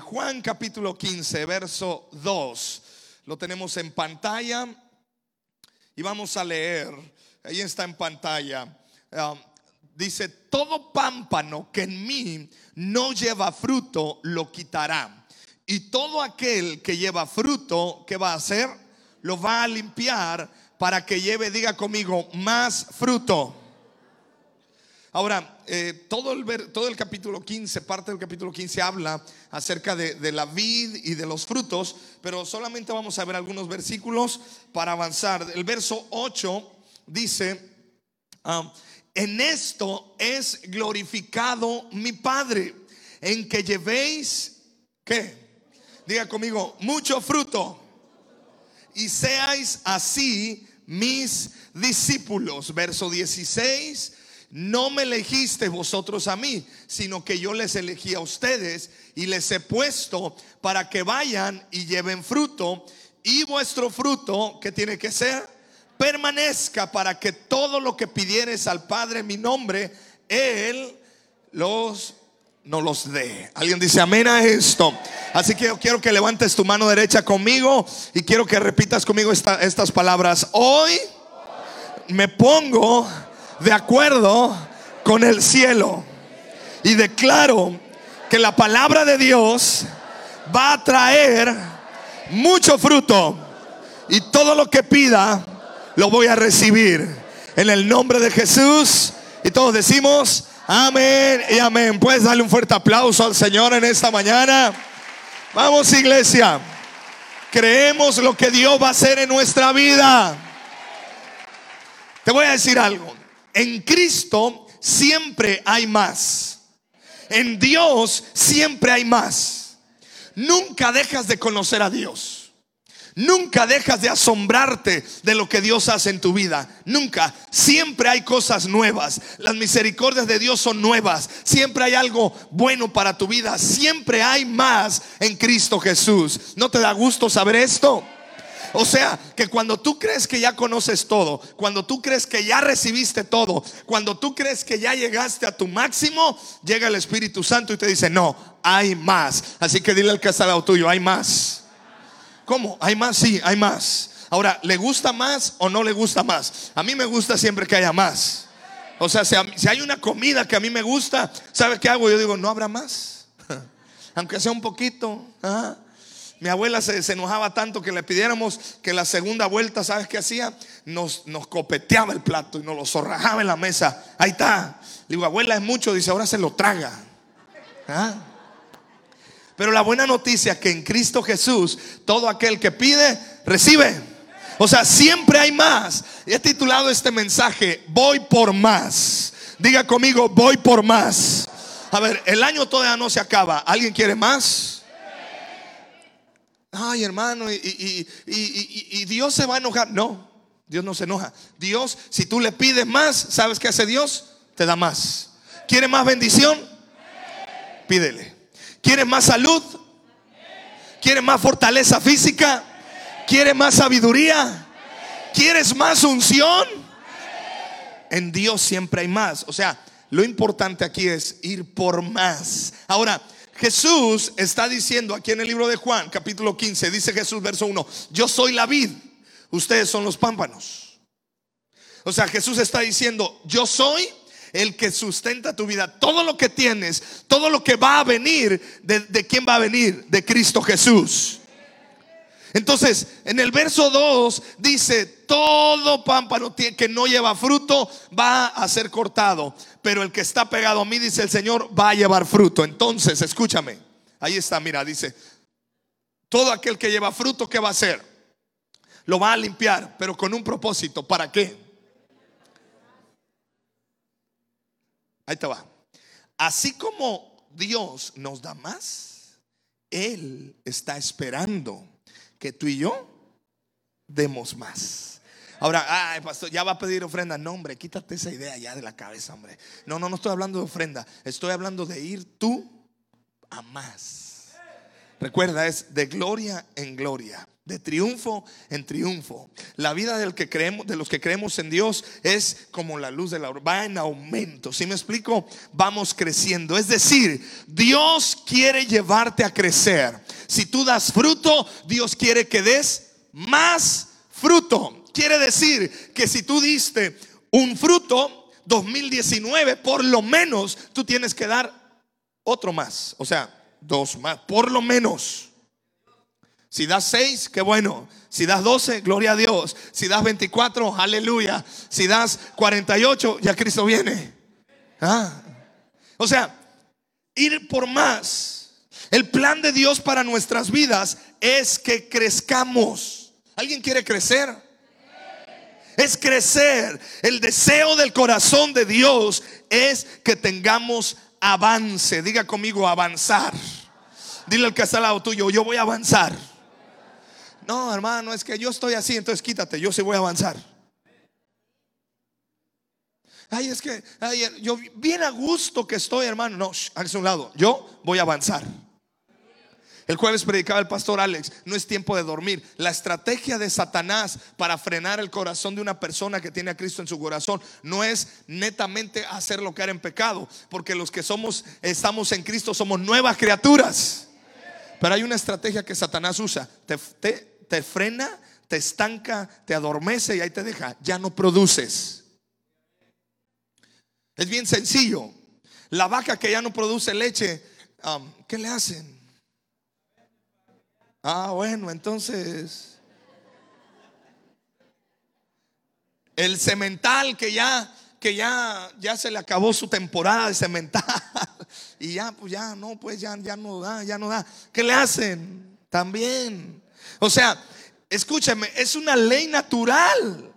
Juan capítulo 15, verso 2. Lo tenemos en pantalla y vamos a leer. Ahí está en pantalla. Um, dice, todo pámpano que en mí no lleva fruto, lo quitará. Y todo aquel que lleva fruto, ¿qué va a hacer? Lo va a limpiar para que lleve, diga conmigo, más fruto. Ahora, eh, todo, el, todo el capítulo 15, parte del capítulo 15 habla acerca de, la vid y de los frutos, pero solamente vamos a ver algunos versículos para avanzar. El verso 8 dice, ah, en esto es glorificado mi Padre, en que llevéis, ¿qué? Diga conmigo, mucho fruto. Y seáis así mis discípulos. Verso 16 no me elegiste vosotros a mí, sino que yo les elegí a ustedes y les he puesto para que vayan y lleven fruto y vuestro fruto, que tiene que ser, permanezca para que todo lo que pidieres al Padre en mi nombre, Él los no los dé. Alguien dice amén a esto. Así que yo quiero que levantes tu mano derecha conmigo y quiero que repitas conmigo estas palabras. Hoy me pongo de acuerdo con el cielo. Y declaro que la palabra de Dios va a traer mucho fruto. Y todo lo que pida, lo voy a recibir. En el nombre de Jesús. Y todos decimos, amén y amén. Puedes darle un fuerte aplauso al Señor en esta mañana. Vamos iglesia. Creemos lo que Dios va a hacer en nuestra vida. Te voy a decir algo. En Cristo siempre hay más. En Dios siempre hay más. Nunca dejas de conocer a Dios. Nunca dejas de asombrarte de lo que Dios hace en tu vida. Nunca. Siempre hay cosas nuevas. Las misericordias de Dios son nuevas. Siempre hay algo bueno para tu vida. Siempre hay más en Cristo Jesús. ¿No te da gusto saber esto? O sea, que cuando tú crees que ya conoces todo, cuando tú crees que ya recibiste todo, cuando tú crees que ya llegaste a tu máximo, llega el Espíritu Santo y te dice, no, hay más. Así que dile al que está al lado tuyo, hay más. ¿Cómo? ¿Hay más? Sí, hay más. Ahora, ¿le gusta más o no le gusta más? A mí me gusta siempre que haya más. O sea, si, hay una comida que a mí me gusta, ¿sabe qué hago? Yo digo, no habrá más. Aunque sea un poquito. ¿ah? Mi abuela se, enojaba tanto que le pidiéramos que la segunda vuelta, ¿sabes qué hacía? Nos, nos copeteaba el plato y nos lo zorrajaba en la mesa. Ahí está. Le digo, abuela es mucho, dice, ahora se lo traga. ¿Ah? Pero la buena noticia es que en Cristo Jesús, todo aquel que pide, recibe. O sea, siempre hay más. Y he titulado este mensaje, voy por más. Diga conmigo, voy por más. A ver, el año todavía no se acaba. ¿Alguien quiere más? Ay hermano, y, Dios se va a enojar. No, Dios no se enoja. Dios, si tú le pides más, ¿sabes qué hace Dios? Te da más. ¿Quieres más bendición? Pídele. ¿Quieres más salud? ¿Quieres más fortaleza física? ¿Quieres más sabiduría? ¿Quieres más unción? En Dios siempre hay más. O sea, lo importante aquí es ir por más. Ahora, Jesús está diciendo aquí en el libro de Juan, capítulo 15, dice Jesús, verso 1, yo soy la vid, ustedes son los pámpanos. O sea, Jesús está diciendo, yo soy el que sustenta tu vida. Todo lo que tienes, todo lo que va a venir, ¿de, de quién va a venir? De Cristo Jesús. Entonces, en el verso 2 dice, todo pámpano que no lleva fruto va a ser cortado, pero el que está pegado a mí, dice el Señor, va a llevar fruto. Entonces, escúchame, ahí está, mira, dice, todo aquel que lleva fruto, ¿qué va a hacer? Lo va a limpiar, pero con un propósito. ¿Para qué? Ahí te va. Así como Dios nos da más, Él está esperando que tú y yo demos más. Ahora, ay, pastor, ya va a pedir ofrenda. No, hombre, quítate esa idea ya de la cabeza, hombre. No, no, no estoy hablando de ofrenda. Estoy hablando de ir tú a más. Recuerda, es de gloria en gloria. De triunfo en triunfo. La vida del que creemos, de los que creemos en Dios es como la luz de la va en aumento. Si me explico? Vamos creciendo. Es decir, Dios quiere llevarte a crecer. Si tú das fruto, Dios quiere que des más fruto. Quiere decir que si tú diste un fruto 2019, por lo menos tú tienes que dar otro más. O sea, dos más, por lo menos. Si das 6, qué bueno. Si das 12, gloria a Dios. Si das 24, aleluya. Si das 48, ya Cristo viene. Ah. O sea, ir por más. El plan de Dios para nuestras vidas es que crezcamos. ¿Alguien quiere crecer? Es crecer. El deseo del corazón de Dios es que tengamos avance. Diga conmigo avanzar. Dile al que está al lado tuyo, yo voy a avanzar. No, hermano, es que yo estoy así, entonces quítate, yo sí voy a avanzar. Ay, es que yo bien a gusto que estoy, hermano. No, hágase un lado. Yo voy a avanzar. El jueves predicaba el pastor Alex, no es tiempo de dormir. La estrategia de Satanás para frenar el corazón de una persona que tiene a Cristo en su corazón no es netamente hacerlo caer en pecado, porque los que somos estamos en Cristo somos nuevas criaturas. Pero hay una estrategia que Satanás usa. Te, te frena, te estanca, te adormece y ahí te deja. Ya no produces. Es bien sencillo. La vaca que ya no produce leche, um, ¿qué le hacen? Ah, bueno, entonces... El cemental que ya que ya, ya se le acabó su temporada de cemental y ya pues ya no pues ya, ya no da ya no da ¿qué le hacen? también o sea, escúchame, es una ley natural.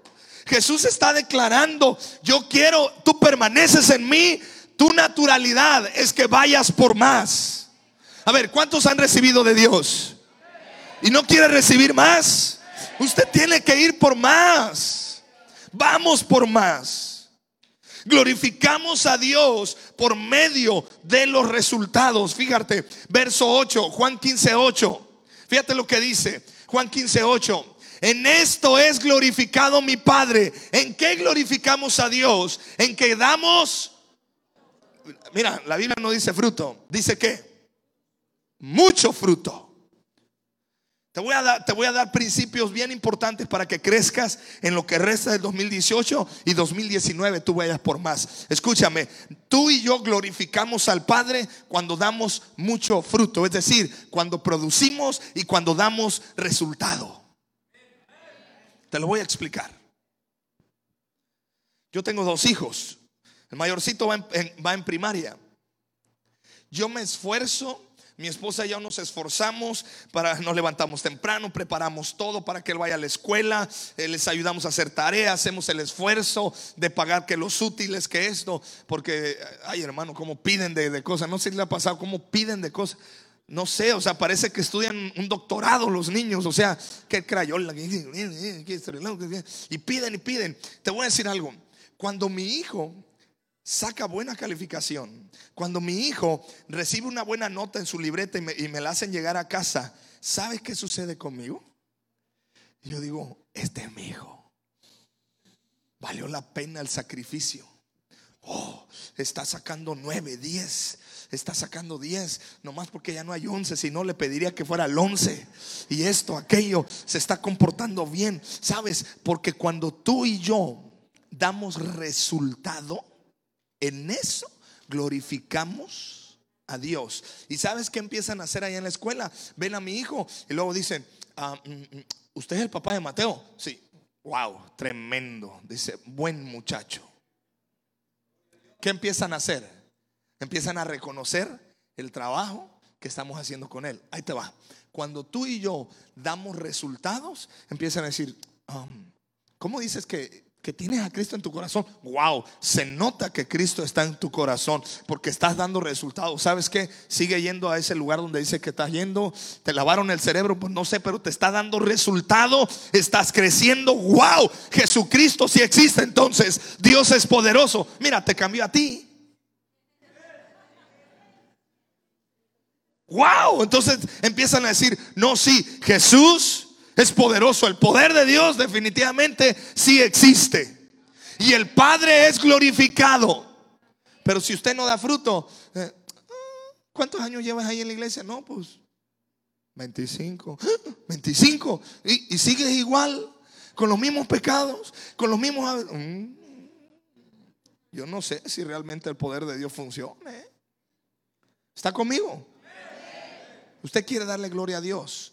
Jesús está declarando, yo quiero, tú permaneces en mí, tu naturalidad es que vayas por más. A ver, ¿cuántos han recibido de Dios? ¿Y no quiere recibir más? Usted tiene que ir por más. Vamos por más. Glorificamos a Dios por medio de los resultados. Fíjate, verso 8, Juan 15, 8. Fíjate lo que dice Juan 15, 8. En esto es glorificado mi Padre. ¿En qué glorificamos a Dios? En que damos... Mira, la Biblia no dice fruto. Dice que mucho fruto. Te voy, a dar, principios bien importantes para que crezcas en lo que resta del 2018 y 2019 tú vayas por más. Escúchame, tú y yo glorificamos al Padre cuando damos mucho fruto, es decir, cuando producimos y cuando damos resultado. Te lo voy a explicar. Yo tengo dos hijos. El mayorcito va va en primaria. Yo me esfuerzo mi esposa y yo nos esforzamos para, nos levantamos temprano, preparamos todo para que él vaya a la escuela, eh, les ayudamos a hacer tareas, hacemos el esfuerzo de pagar que los útiles, que esto, porque, ay hermano, como piden de, cosas, no sé si le ha pasado, cómo piden de cosas. No sé, o sea, parece que estudian un doctorado los niños, o sea, que crayola, y piden y piden. Te voy a decir algo, cuando mi hijo saca buena calificación, cuando mi hijo recibe una buena nota en su libreta y me, la hacen llegar a casa, ¿sabes qué sucede conmigo? yo digo, este es mi hijo. Valió la pena el sacrificio. Oh, está sacando nueve, diez. Está sacando diez. Nomás porque ya no hay once. Si no, le pediría que fuera el once. Y esto, aquello, se está comportando bien. ¿Sabes? Porque cuando tú y yo damos resultado, en eso glorificamos a Dios. ¿Y sabes qué empiezan a hacer ahí en la escuela? Ven a mi hijo y luego dicen, ah, mm, mm, ¿usted es el papá de Mateo? Sí. Wow, tremendo. Dice, buen muchacho. ¿Qué empiezan a hacer? Empiezan a reconocer el trabajo que estamos haciendo con él. Ahí te va. Cuando tú y yo damos resultados, empiezan a decir, um, ¿cómo dices que que tienes a Cristo en tu corazón, wow, se nota que Cristo está en tu corazón porque estás dando resultados. ¿Sabes qué? Sigue yendo a ese lugar donde dice que estás yendo, te lavaron el cerebro, pues no sé, pero te está dando resultado, estás creciendo, wow, Jesucristo sí existe, entonces Dios es poderoso. Mira, te cambió a ti. Wow, entonces empiezan a decir, no, sí, Jesús es poderoso. El poder de Dios definitivamente sí existe. Y el Padre es glorificado. Pero si usted no da fruto, eh, ¿cuántos años llevas ahí en la iglesia? No, pues 25. 25. Y, sigues igual, con los mismos pecados, con los mismos... Mm. Yo no sé si realmente el poder de Dios funcione. ¿Está conmigo? Usted quiere darle gloria a Dios.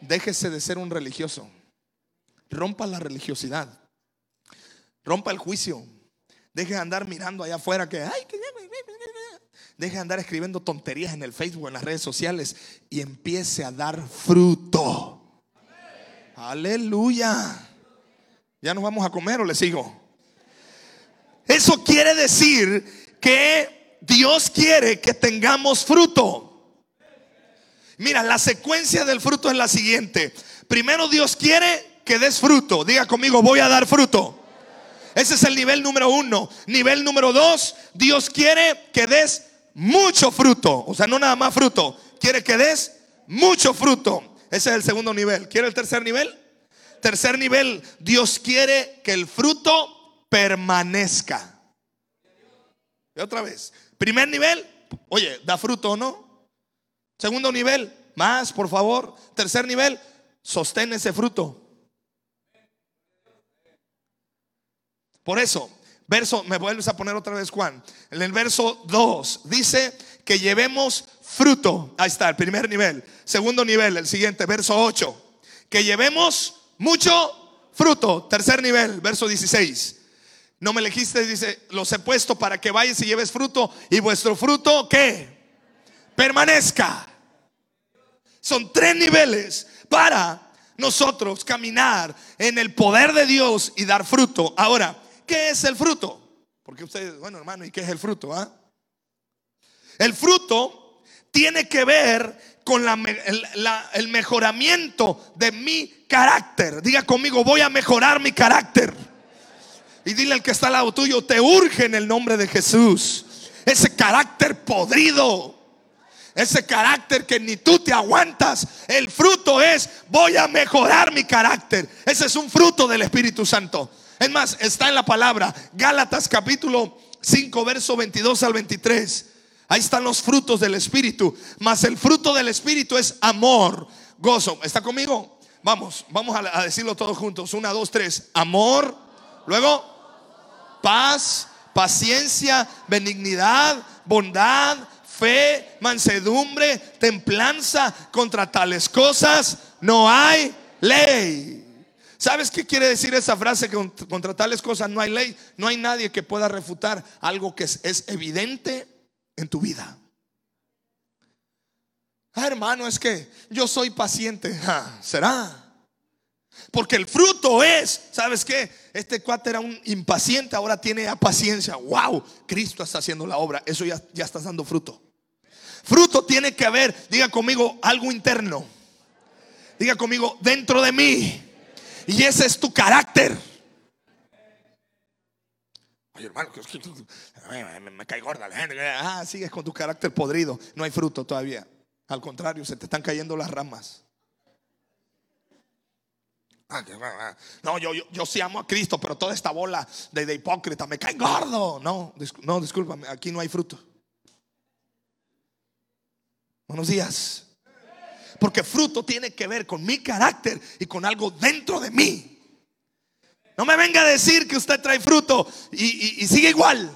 Déjese de ser un religioso. Rompa la religiosidad. Rompa el juicio. Deje de andar mirando allá afuera que, ay, Deje de andar escribiendo tonterías en el Facebook, en las redes sociales y empiece a dar fruto. Aleluya. ¿Ya nos vamos a comer o le sigo? Eso quiere decir que Dios quiere que tengamos fruto. Mira, la secuencia del fruto es la siguiente. Primero Dios quiere que des fruto. Diga conmigo, voy a dar fruto. Ese es el nivel número uno. Nivel número dos, Dios quiere que des mucho fruto. O sea, no nada más fruto. Quiere que des mucho fruto. Ese es el segundo nivel. ¿Quiere el tercer nivel? Tercer nivel, Dios quiere que el fruto permanezca. Y otra vez. Primer nivel, oye, da fruto o no. Segundo nivel, más, por favor. Tercer nivel, sostén ese fruto. Por eso, verso, me vuelves a poner otra vez Juan. En el verso 2 dice que llevemos fruto. Ahí está, el primer nivel. Segundo nivel, el siguiente, verso 8. Que llevemos mucho fruto. Tercer nivel, verso 16. No me elegiste, dice, los he puesto para que vayas y lleves fruto. Y vuestro fruto, ¿qué? permanezca. Son tres niveles para nosotros caminar en el poder de Dios y dar fruto. Ahora, ¿qué es el fruto? Porque ustedes, bueno hermano, ¿y qué es el fruto? Ah? El fruto tiene que ver con el mejoramiento de mi carácter. Diga conmigo, voy a mejorar mi carácter. Y dile al que está al lado tuyo, te urge en el nombre de Jesús. Ese carácter podrido ese carácter que ni tú te aguantas. El fruto es, voy a mejorar mi carácter. Ese es un fruto del Espíritu Santo. Es más, está en la palabra Gálatas capítulo 5, verso 22 al 23. Ahí están los frutos del Espíritu. Mas el fruto del Espíritu es amor, gozo. ¿Está conmigo? Vamos, vamos a, decirlo todos juntos. Una, dos, tres. Amor. Luego, paz, paciencia, benignidad, bondad fe, mansedumbre, templanza. Contra tales cosas no hay ley. ¿Sabes qué quiere decir esa frase? Que contra tales cosas no hay ley. No hay nadie que pueda refutar algo que es, evidente en tu vida. Ah, hermano, es que yo soy paciente. Ah, ¿Será? Porque el fruto es, ¿sabes qué? Este cuate era un impaciente, ahora tiene paciencia. Wow, Cristo está haciendo la obra. Eso ya, ya está dando fruto. Fruto tiene que haber, diga conmigo, algo interno. Diga conmigo, dentro de mí. Y ese es tu carácter. Ay, hermano, me, cae gorda. Ah, sigues con tu carácter podrido. No hay fruto todavía. Al contrario, se te están cayendo las ramas. Ah, no, yo, yo, sí amo a Cristo, pero toda esta bola de, de hipócrita me cae gordo. No, no, discúlpame, aquí no hay fruto. Buenos días. Porque fruto tiene que ver con mi carácter y con algo dentro de mí. No me venga a decir que usted trae fruto y, sigue igual.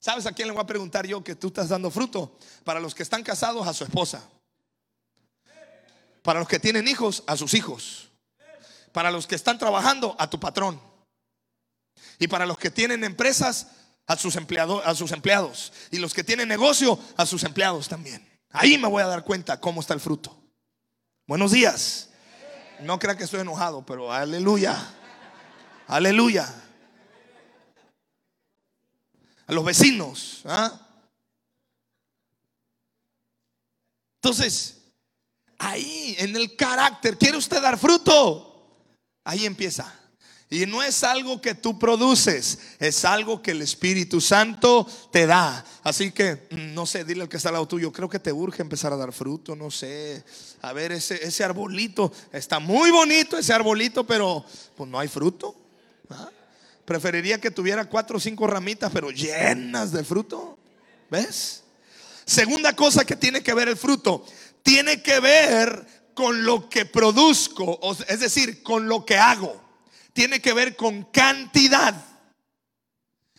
¿Sabes a quién le voy a preguntar yo que tú estás dando fruto? Para los que están casados, a su esposa. Para los que tienen hijos, a sus hijos. Para los que están trabajando, a tu patrón. Y para los que tienen empresas, a sus, empleados, a sus empleados. Y los que tienen negocio, a sus empleados también. Ahí me voy a dar cuenta cómo está el fruto. Buenos días. No crea que estoy enojado, pero aleluya. Aleluya. A los vecinos. ¿ah? Entonces, ahí en el carácter, ¿quiere usted dar fruto? Ahí empieza. Y no es algo que tú produces, es algo que el Espíritu Santo te da. Así que, mm, no sé, dile al que está al lado tuyo, creo que te urge empezar a dar fruto, no sé. A ver, ese, ese arbolito, está muy bonito ese arbolito, pero pues no hay fruto. ¿ah? Preferiría que tuviera cuatro o cinco ramitas, pero llenas de fruto. ¿Ves? Segunda cosa que tiene que ver el fruto, tiene que ver con lo que produzco, es decir, con lo que hago tiene que ver con cantidad.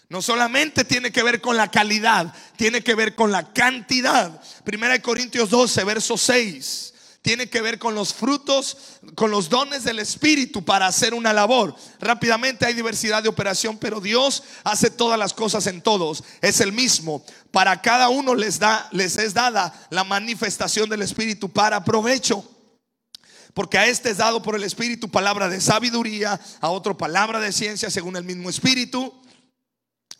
No solamente tiene que ver con la calidad, tiene que ver con la cantidad. Primera de Corintios 12, verso 6. Tiene que ver con los frutos, con los dones del Espíritu para hacer una labor. Rápidamente hay diversidad de operación, pero Dios hace todas las cosas en todos. Es el mismo. Para cada uno les da, les es dada la manifestación del Espíritu para provecho. Porque a este es dado por el Espíritu palabra de sabiduría, a otro palabra de ciencia según el mismo Espíritu,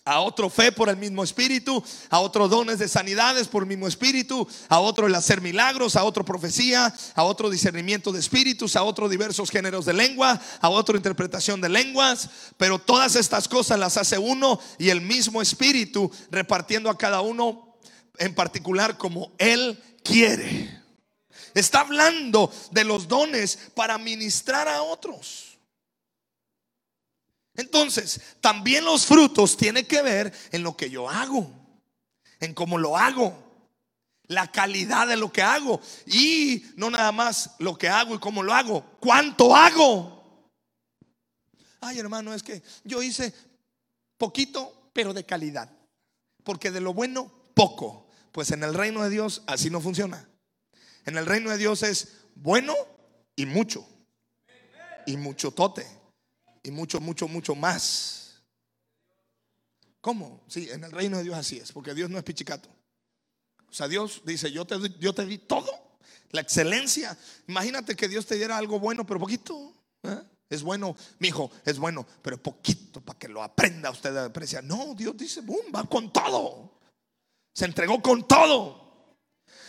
a otro fe por el mismo Espíritu, a otro dones de sanidades por el mismo Espíritu, a otro el hacer milagros, a otro profecía, a otro discernimiento de espíritus, a otro diversos géneros de lengua, a otro interpretación de lenguas. Pero todas estas cosas las hace uno y el mismo Espíritu repartiendo a cada uno en particular como Él quiere. Está hablando de los dones para ministrar a otros. Entonces, también los frutos tienen que ver en lo que yo hago, en cómo lo hago, la calidad de lo que hago y no nada más lo que hago y cómo lo hago, cuánto hago. Ay, hermano, es que yo hice poquito, pero de calidad, porque de lo bueno, poco. Pues en el reino de Dios así no funciona. En el reino de Dios es bueno y mucho. Y mucho tote. Y mucho, mucho, mucho más. ¿Cómo? Sí, en el reino de Dios así es, porque Dios no es pichicato. O sea, Dios dice, yo te, yo te di todo, la excelencia. Imagínate que Dios te diera algo bueno, pero poquito. ¿eh? Es bueno, mi hijo, es bueno, pero poquito para que lo aprenda usted a apreciar. No, Dios dice, boom, va con todo. Se entregó con todo.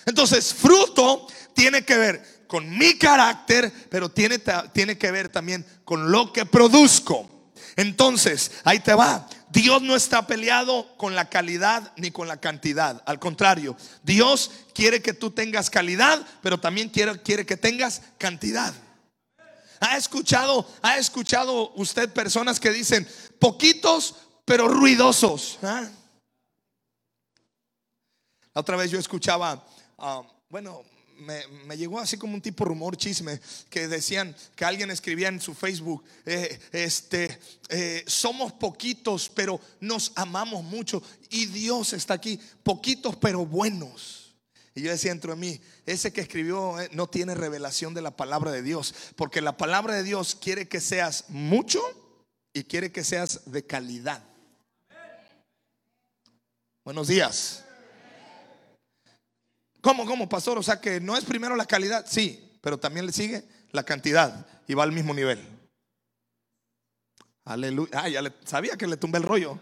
Entonces, fruto tiene que ver con mi carácter, pero tiene, tiene que ver también con lo que produzco. Entonces, ahí te va. Dios no está peleado con la calidad ni con la cantidad. Al contrario, Dios quiere que tú tengas calidad, pero también quiere, quiere que tengas cantidad. ¿Ha escuchado, ha escuchado usted personas que dicen poquitos pero ruidosos? ¿Ah? La otra vez yo escuchaba Ah, bueno, me, llegó así como un tipo rumor, chisme, que decían que alguien escribía en su Facebook, eh, este, eh, somos poquitos, pero nos amamos mucho y Dios está aquí, poquitos pero buenos. Y yo decía dentro de mí, ese que escribió eh, no tiene revelación de la palabra de Dios, porque la palabra de Dios quiere que seas mucho y quiere que seas de calidad. Buenos días. ¿Cómo, cómo, pastor? O sea que no es primero la calidad, sí, pero también le sigue la cantidad y va al mismo nivel. Aleluya. Ah, ya le, sabía que le tumbé el rollo.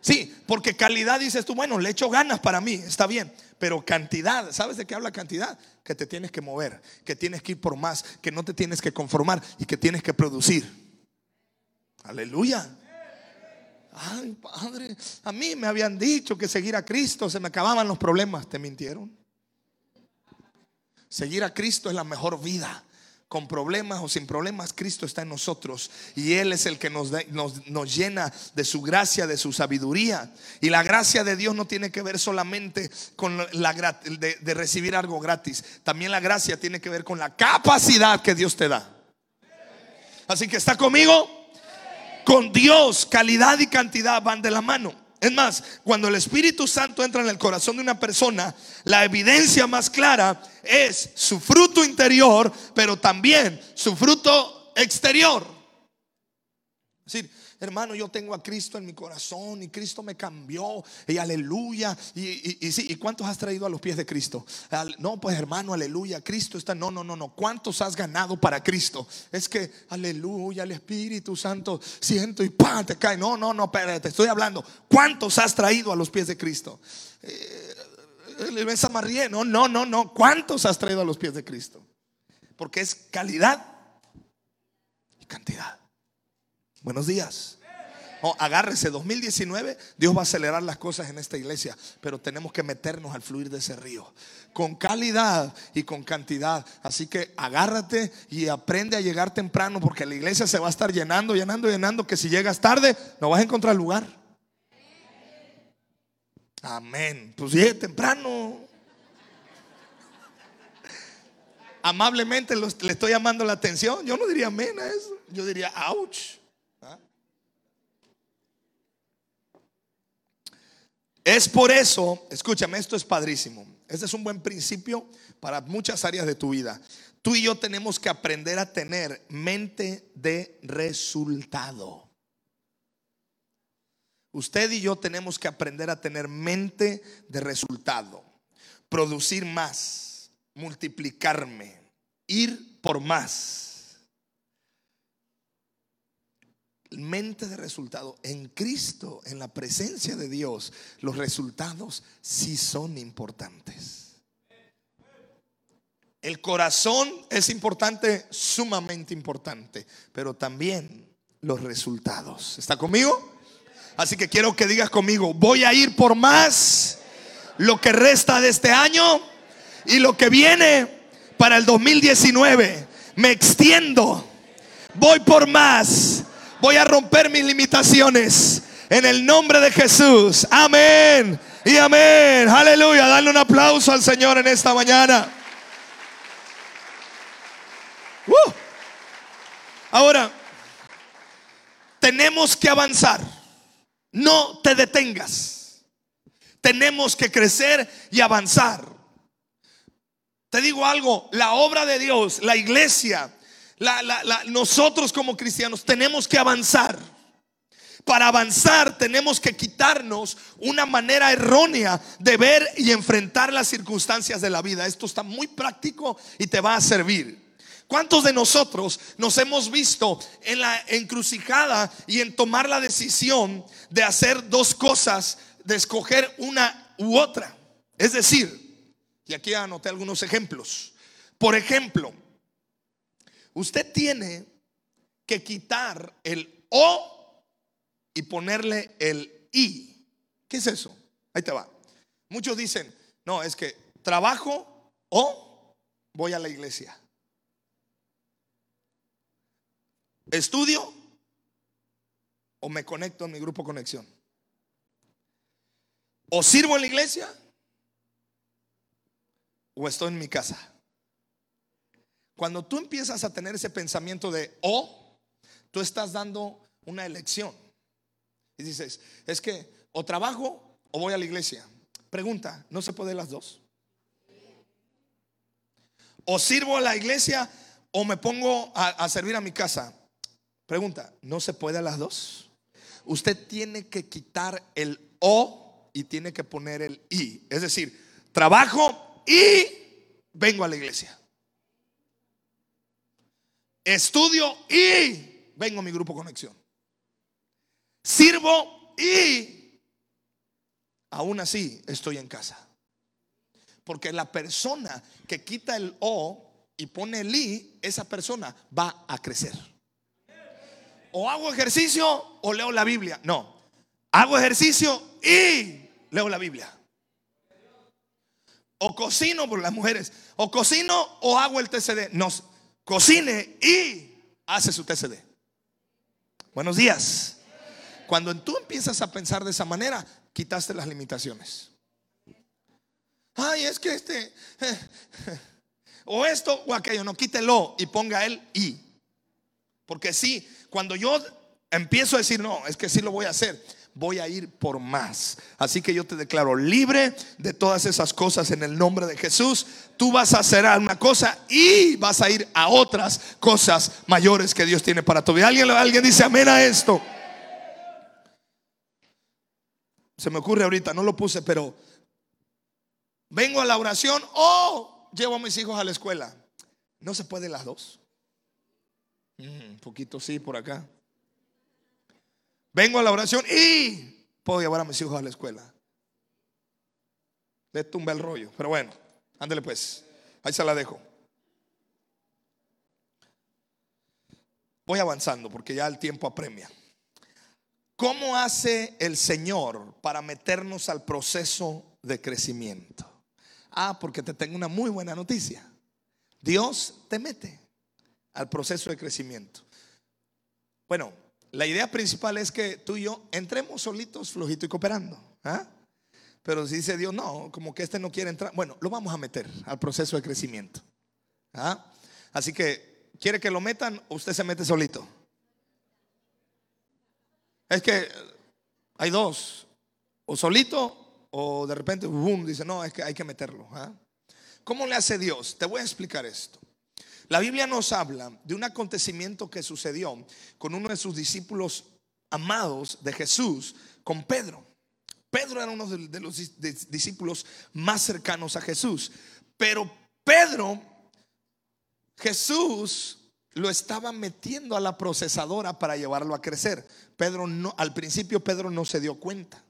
Sí, porque calidad dices tú, bueno, le echo ganas para mí, está bien, pero cantidad, ¿sabes de qué habla cantidad? Que te tienes que mover, que tienes que ir por más, que no te tienes que conformar y que tienes que producir. Aleluya. Ay, Padre, a mí me habían dicho que seguir a Cristo se me acababan los problemas, te mintieron. Seguir a Cristo es la mejor vida. Con problemas o sin problemas, Cristo está en nosotros. Y Él es el que nos, nos, llena de su gracia, de su sabiduría. Y la gracia de Dios no tiene que ver solamente con la de, de recibir algo gratis. También la gracia tiene que ver con la capacidad que Dios te da. Así que está conmigo. Con Dios, calidad y cantidad van de la mano. Es más, cuando el Espíritu Santo entra en el corazón de una persona, la evidencia más clara es su fruto interior, pero también su fruto exterior. Es decir, hermano, yo tengo a Cristo en mi corazón y Cristo me cambió y aleluya. Y, y, sí, ¿y cuántos has traído a los pies de Cristo? no, pues hermano, aleluya, Cristo está, no, no, no, no. ¿Cuántos has ganado para Cristo? Es que, aleluya, el Espíritu Santo, siento y ¡pam! te cae. No, no, no, espérate, te estoy hablando. ¿Cuántos has traído a los pies de Cristo? Eh, no, no, no, no. ¿Cuántos has traído a los pies de Cristo? Porque es calidad y cantidad. Buenos días. Agárrese, 2019, Dios va a acelerar las cosas en esta iglesia, pero tenemos que meternos al fluir de ese río, con calidad y con cantidad. Así que agárrate y aprende a llegar temprano, porque la iglesia se va a estar llenando, llenando, llenando, que si llegas tarde, no vas a encontrar lugar. Amén. Pues llegue temprano. Amablemente le estoy llamando la atención. Yo no diría amén a eso. Yo diría, ouch. Es por eso, escúchame, esto es padrísimo. Este es un buen principio para muchas áreas de tu vida. Tú y yo tenemos que aprender a tener mente de resultado. Usted y yo tenemos que aprender a tener mente de resultado. Producir más, multiplicarme, ir por más. Mente de resultado. En Cristo, en la presencia de Dios, los resultados sí son importantes. El corazón es importante, sumamente importante, pero también los resultados. ¿Está conmigo? Así que quiero que digas conmigo, voy a ir por más lo que resta de este año y lo que viene para el 2019. Me extiendo, voy por más Voy a romper mis limitaciones en el nombre de Jesús. Amén. Y amén. Aleluya. Dale un aplauso al Señor en esta mañana. Uh. Ahora, tenemos que avanzar. No te detengas. Tenemos que crecer y avanzar. Te digo algo, la obra de Dios, la iglesia, nosotros como cristianos tenemos que avanzar. Para avanzar tenemos que quitarnos una manera errónea de ver y enfrentar las circunstancias de la vida. Esto está muy práctico y te va a servir. ¿Cuántos de nosotros nos hemos visto en la encrucijada y en tomar la decisión de hacer dos cosas, de escoger una u otra? Es decir, y aquí anoté algunos ejemplos. Por ejemplo, Usted tiene que quitar el O y ponerle el I. ¿Qué es eso? Ahí te va. Muchos dicen, no, es que trabajo o voy a la iglesia. Estudio o me conecto en mi grupo conexión. O sirvo en la iglesia o estoy en mi casa. Cuando tú empiezas a tener ese pensamiento de o, tú estás dando una elección. Y dices, es que o trabajo o voy a la iglesia. Pregunta, ¿no se puede las dos? O sirvo a la iglesia o me pongo a, servir a mi casa. Pregunta, ¿no se puede las dos? Usted tiene que quitar el o y tiene que poner el i. Es decir, trabajo y vengo a la iglesia estudio y vengo a mi grupo conexión. Sirvo y aún así estoy en casa. Porque la persona que quita el O y pone el I, esa persona va a crecer. O hago ejercicio o leo la Biblia. No, hago ejercicio y leo la Biblia. O cocino por las mujeres. O cocino o hago el TCD. No, cocine y hace su TCD. Buenos días. Cuando tú empiezas a pensar de esa manera, quitaste las limitaciones. Ay, es que este, o esto o aquello, no quítelo y ponga él y. Porque sí, cuando yo empiezo a decir, no, es que sí lo voy a hacer, voy a ir por más. Así que yo te declaro libre de todas esas cosas en el nombre de Jesús. Tú vas a hacer una cosa y vas a ir a otras cosas mayores que Dios tiene para tu vida. ¿Alguien, dice amén a esto? Se me ocurre ahorita, no lo puse, pero vengo a la oración o llevo a mis hijos a la escuela. ¿No se puede las dos? Un mm, poquito sí por acá. Vengo a la oración y puedo llevar a mis hijos a la escuela. Le tumba el rollo. Pero bueno, ándele pues. Ahí se la dejo. voy avanzando porque ya el tiempo apremia. ¿Cómo hace el Señor para meternos al proceso de crecimiento? Ah, porque te tengo una muy buena noticia. Dios te mete al proceso de crecimiento. Bueno, la idea principal es que tú y yo entremos solitos, flojito y cooperando. ¿ah? Pero si dice Dios, no, como que este no quiere entrar, bueno, lo vamos a meter al proceso de crecimiento. ¿ah? Así que, ¿quiere que lo metan o usted se mete solito? Es que hay dos, o solito o de repente, boom, dice, no, es que hay que meterlo. ¿ah? ¿Cómo le hace Dios? Te voy a explicar esto. La Biblia nos habla de un acontecimiento que sucedió con uno de sus discípulos amados de Jesús, con Pedro. Pedro era uno de los discípulos más cercanos a Jesús. Pero Pedro, Jesús lo estaba metiendo a la procesadora para llevarlo a crecer. Pedro no, al principio Pedro no se dio cuenta.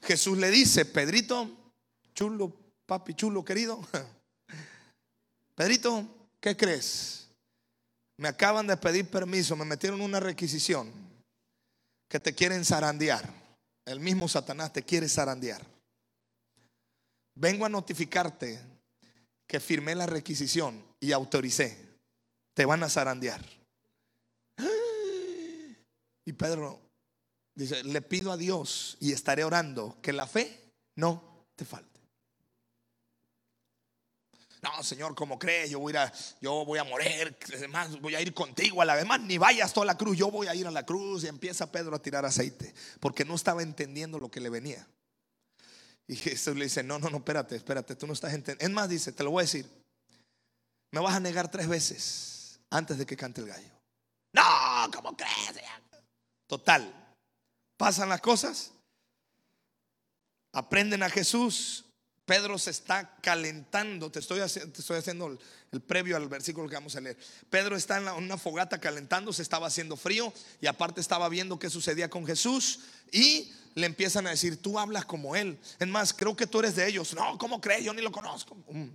Jesús le dice, Pedrito, chulo, papi chulo querido, Pedrito, ¿qué crees? Me acaban de pedir permiso, me metieron una requisición que te quieren zarandear. El mismo Satanás te quiere zarandear. Vengo a notificarte que firmé la requisición y autoricé. Te van a zarandear. Y Pedro dice, le pido a Dios y estaré orando que la fe no te falte. No, Señor, ¿cómo crees? Yo voy a, yo voy a morir, además voy a ir contigo a la demás, ni vayas toda la cruz, yo voy a ir a la cruz y empieza Pedro a tirar aceite, porque no estaba entendiendo lo que le venía. Y Jesús le dice, no, no, no, espérate, espérate, tú no estás entendiendo. Es más, dice, te lo voy a decir, me vas a negar tres veces antes de que cante el gallo. No, ¿cómo crees? Total, pasan las cosas, aprenden a Jesús, Pedro se está calentando. Te estoy, haciendo, estoy haciendo el, previo al versículo que vamos a leer. Pedro está en, una fogata calentando, se estaba haciendo frío y aparte estaba viendo qué sucedía con Jesús y le empiezan a decir, tú hablas como él. Es más, creo que tú eres de ellos. No, ¿cómo crees? Yo ni lo conozco. Mm.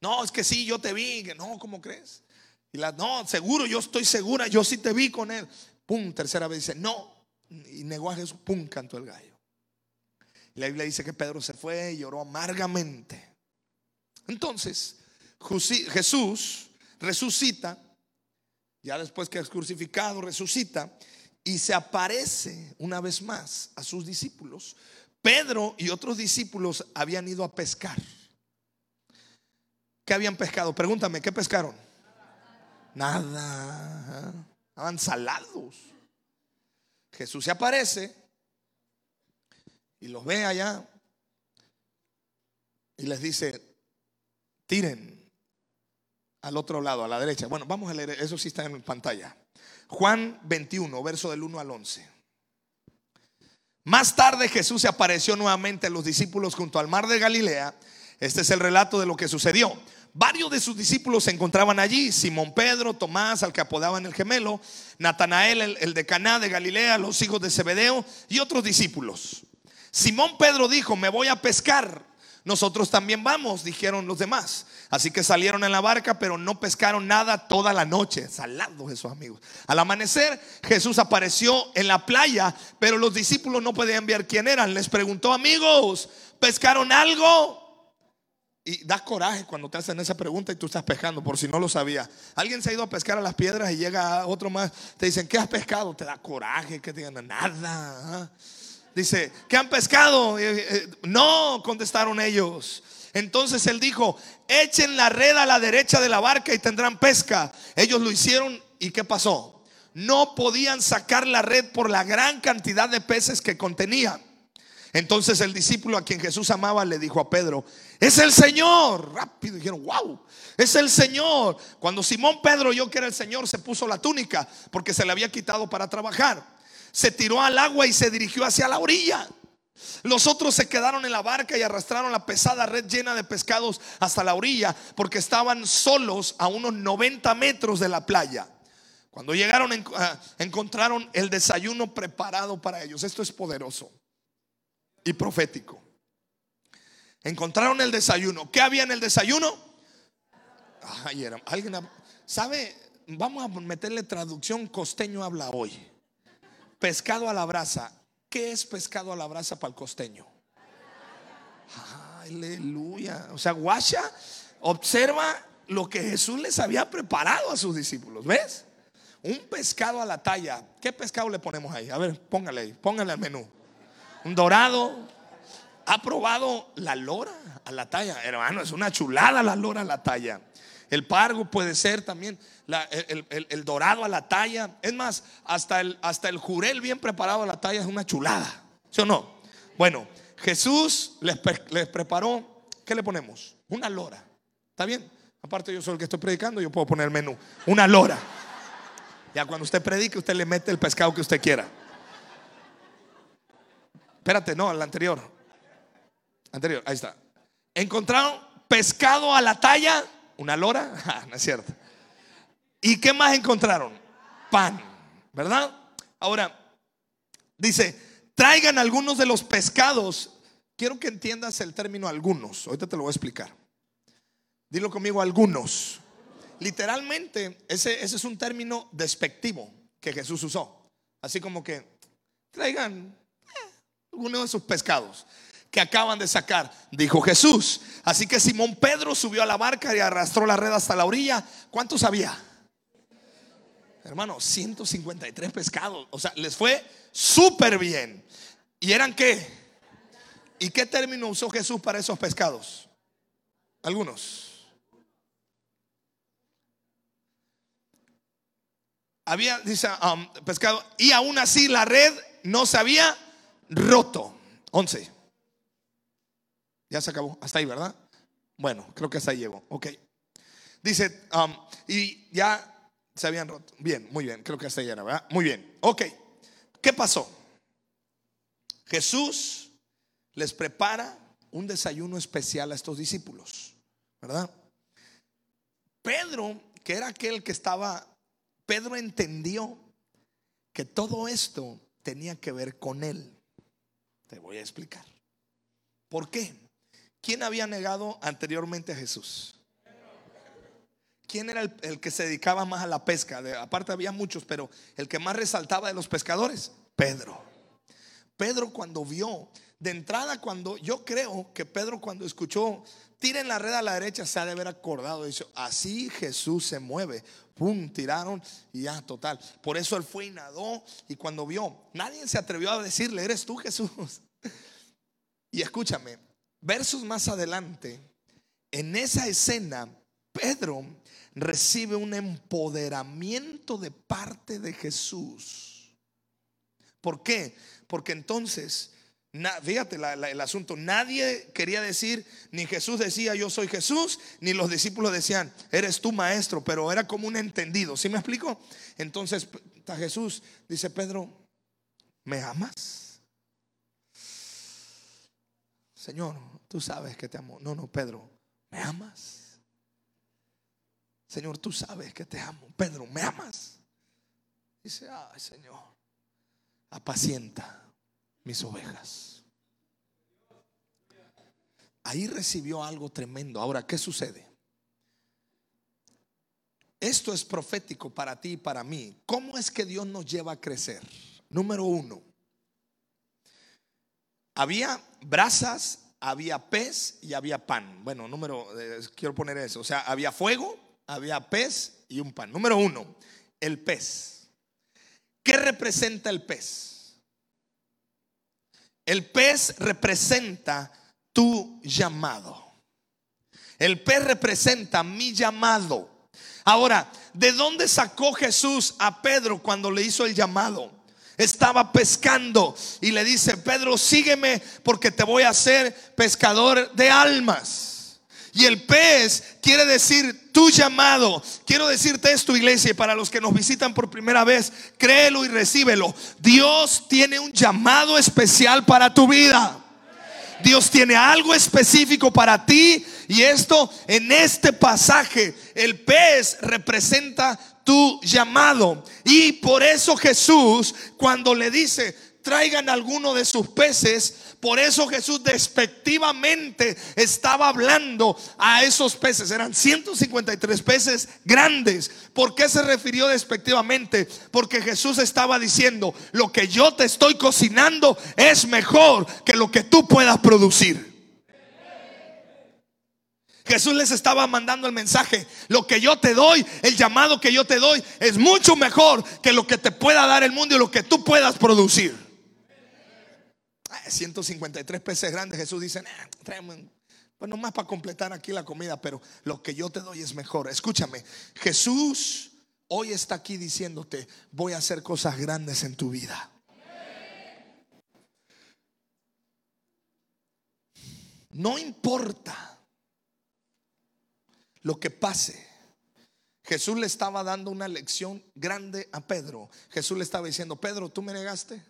No, es que sí, yo te vi. No, ¿cómo crees? Y la, no, seguro, yo estoy segura, yo sí te vi con él. Pum, tercera vez dice, no. Y negó a Jesús, pum, cantó el gallo. La Biblia dice que Pedro se fue y lloró amargamente. Entonces, Jesús resucita, ya después que es crucificado, resucita y se aparece una vez más a sus discípulos. Pedro y otros discípulos habían ido a pescar. ¿Qué habían pescado? Pregúntame, ¿qué pescaron? Nada. Estaban salados. Jesús se aparece y los ve allá y les dice, tiren al otro lado, a la derecha. Bueno, vamos a leer, eso sí está en pantalla. Juan 21, verso del 1 al 11. Más tarde Jesús se apareció nuevamente a los discípulos junto al mar de Galilea. Este es el relato de lo que sucedió. Varios de sus discípulos se encontraban allí, Simón Pedro, Tomás, al que apodaban el gemelo, Natanael, el, el de Caná de Galilea, los hijos de Zebedeo y otros discípulos. Simón Pedro dijo, me voy a pescar. Nosotros también vamos, dijeron los demás. Así que salieron en la barca, pero no pescaron nada toda la noche. Salados esos amigos. Al amanecer, Jesús apareció en la playa, pero los discípulos no podían ver quién eran. Les preguntó, amigos, ¿pescaron algo? Y da coraje cuando te hacen esa pregunta y tú estás pescando, por si no lo sabía. Alguien se ha ido a pescar a las piedras y llega otro más, te dicen, ¿qué has pescado? Te da coraje que te digan, nada. ¿ah? Dice, ¿qué han pescado? Eh, eh, no, contestaron ellos. Entonces él dijo, echen la red a la derecha de la barca y tendrán pesca. Ellos lo hicieron y ¿qué pasó? No podían sacar la red por la gran cantidad de peces que contenía. Entonces el discípulo a quien Jesús amaba le dijo a Pedro, es el Señor. Rápido dijeron, wow, es el Señor. Cuando Simón Pedro oyó que era el Señor, se puso la túnica porque se le había quitado para trabajar se tiró al agua y se dirigió hacia la orilla. Los otros se quedaron en la barca y arrastraron la pesada red llena de pescados hasta la orilla porque estaban solos a unos 90 metros de la playa. Cuando llegaron ah, encontraron el desayuno preparado para ellos. Esto es poderoso y profético. Encontraron el desayuno. ¿Qué había en el desayuno? Ay, alguien sabe vamos a meterle traducción costeño habla hoy. Pescado a la brasa. ¿Qué es pescado a la brasa para el costeño? Aleluya. O sea, guacha, observa lo que Jesús les había preparado a sus discípulos. ¿Ves? Un pescado a la talla. ¿Qué pescado le ponemos ahí? A ver, póngale ahí, póngale al menú. Un dorado. ¿Ha probado la lora a la talla? Hermano, es una chulada la lora a la talla. El pargo puede ser también el, dorado a la talla. Es más, hasta el, hasta el jurel bien preparado a la talla es una chulada. ¿Sí o no? Bueno, Jesús les, les preparó, ¿qué le ponemos? Una lora. ¿Está bien? Aparte yo soy el que estoy predicando, yo puedo poner el menú. Una lora. Ya cuando usted predique, usted le mete el pescado que usted quiera. Espérate, no, al anterior. Anterior, ahí está. Encontraron pescado a la talla, una lora, ah, no es cierto. ¿Y qué más encontraron? Pan, ¿verdad? Ahora, dice, traigan algunos de los pescados. Quiero que entiendas el término algunos. Ahorita te lo voy a explicar. Dilo conmigo, algunos. Literalmente, ese, ese es un término despectivo que Jesús usó. Así como que traigan eh, algunos de sus pescados que acaban de sacar, dijo Jesús. Así que Simón Pedro subió a la barca y arrastró la red hasta la orilla. ¿Cuántos había? Hermano, 153 pescados. O sea, les fue súper bien. ¿Y eran qué? ¿Y qué término usó Jesús para esos pescados? Algunos. había, dice, um, pescado, y aún así la red no se había roto. 11. Ya se acabó. Hasta ahí, ¿verdad? Bueno, creo que hasta ahí llegó. Ok. Dice, um, y ya se habían roto. Bien, muy bien. Creo que hasta ahí era, ¿verdad? Muy bien. Ok. ¿Qué pasó? Jesús les prepara un desayuno especial a estos discípulos, ¿verdad? Pedro, que era aquel que estaba Pedro entendió que todo esto tenía que ver con él. Te voy a explicar. ¿Por qué? ¿Quién había negado anteriormente a Jesús? ¿Quién era el, que se dedicaba más a la pesca? aparte había muchos, pero el que más resaltaba de los pescadores, Pedro. Pedro cuando vio, de entrada cuando, yo creo que Pedro cuando escuchó, tiren la red a la derecha, se ha de haber acordado, dice, así Jesús se mueve pum, tiraron y ya, total. Por eso él fue y nadó y cuando vio, nadie se atrevió a decirle, eres tú Jesús. Y escúchame, versos más adelante, en esa escena, Pedro recibe un empoderamiento de parte de Jesús. ¿Por qué? Porque entonces fíjate el asunto, nadie quería decir, ni Jesús decía yo soy Jesús, ni los discípulos decían, eres tu maestro, pero era como un entendido, ¿sí me explico? Entonces Jesús, dice Pedro, ¿me amas? Señor, tú sabes que te amo. No, no, Pedro, ¿me amas? Señor, tú sabes que te amo. Pedro, ¿me amas? Dice, ay Señor, apacienta mis ovejas. Ahí recibió algo tremendo. Ahora, ¿qué sucede? Esto es profético para ti y para mí. ¿Cómo es que Dios nos lleva a crecer? Número uno, había brasas, había pez y había pan. Bueno, número, eh, quiero poner eso. O sea, había fuego, había pez y un pan. Número uno, el pez. ¿Qué representa el pez? El pez representa tu llamado. El pez representa mi llamado. Ahora, ¿de dónde sacó Jesús a Pedro cuando le hizo el llamado? Estaba pescando y le dice, Pedro, sígueme porque te voy a hacer pescador de almas. Y el pez quiere decir tu llamado. Quiero decirte esto, iglesia, y para los que nos visitan por primera vez, créelo y recíbelo. Dios tiene un llamado especial para tu vida. Dios tiene algo específico para ti y esto en este pasaje, el pez representa tu llamado. Y por eso Jesús, cuando le dice, traigan alguno de sus peces. Por eso Jesús despectivamente estaba hablando a esos peces. Eran 153 peces grandes. ¿Por qué se refirió despectivamente? Porque Jesús estaba diciendo, lo que yo te estoy cocinando es mejor que lo que tú puedas producir. Jesús les estaba mandando el mensaje. Lo que yo te doy, el llamado que yo te doy, es mucho mejor que lo que te pueda dar el mundo y lo que tú puedas producir. 153 peces grandes. Jesús dice, pues nomás para completar aquí la comida, pero lo que yo te doy es mejor. Escúchame, Jesús hoy está aquí diciéndote, voy a hacer cosas grandes en tu vida. No importa lo que pase. Jesús le estaba dando una lección grande a Pedro. Jesús le estaba diciendo, Pedro, tú me negaste.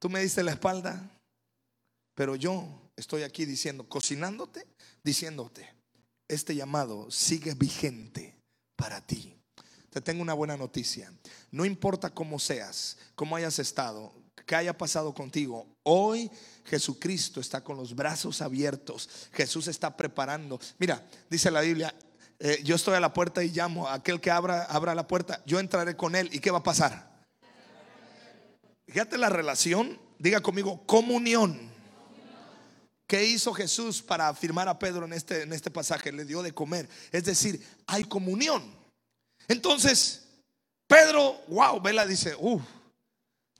Tú me diste la espalda. Pero yo estoy aquí diciendo, cocinándote, diciéndote, este llamado sigue vigente para ti. Te tengo una buena noticia. No importa cómo seas, cómo hayas estado, qué haya pasado contigo, hoy Jesucristo está con los brazos abiertos. Jesús está preparando. Mira, dice la Biblia, eh, yo estoy a la puerta y llamo a aquel que abra, abra la puerta, yo entraré con él. ¿Y qué va a pasar? Fíjate la relación, diga conmigo, comunión. ¿Qué hizo Jesús para afirmar a Pedro en este, en este pasaje? Le dio de comer. Es decir, hay comunión. Entonces, Pedro, wow, Vela dice, uff,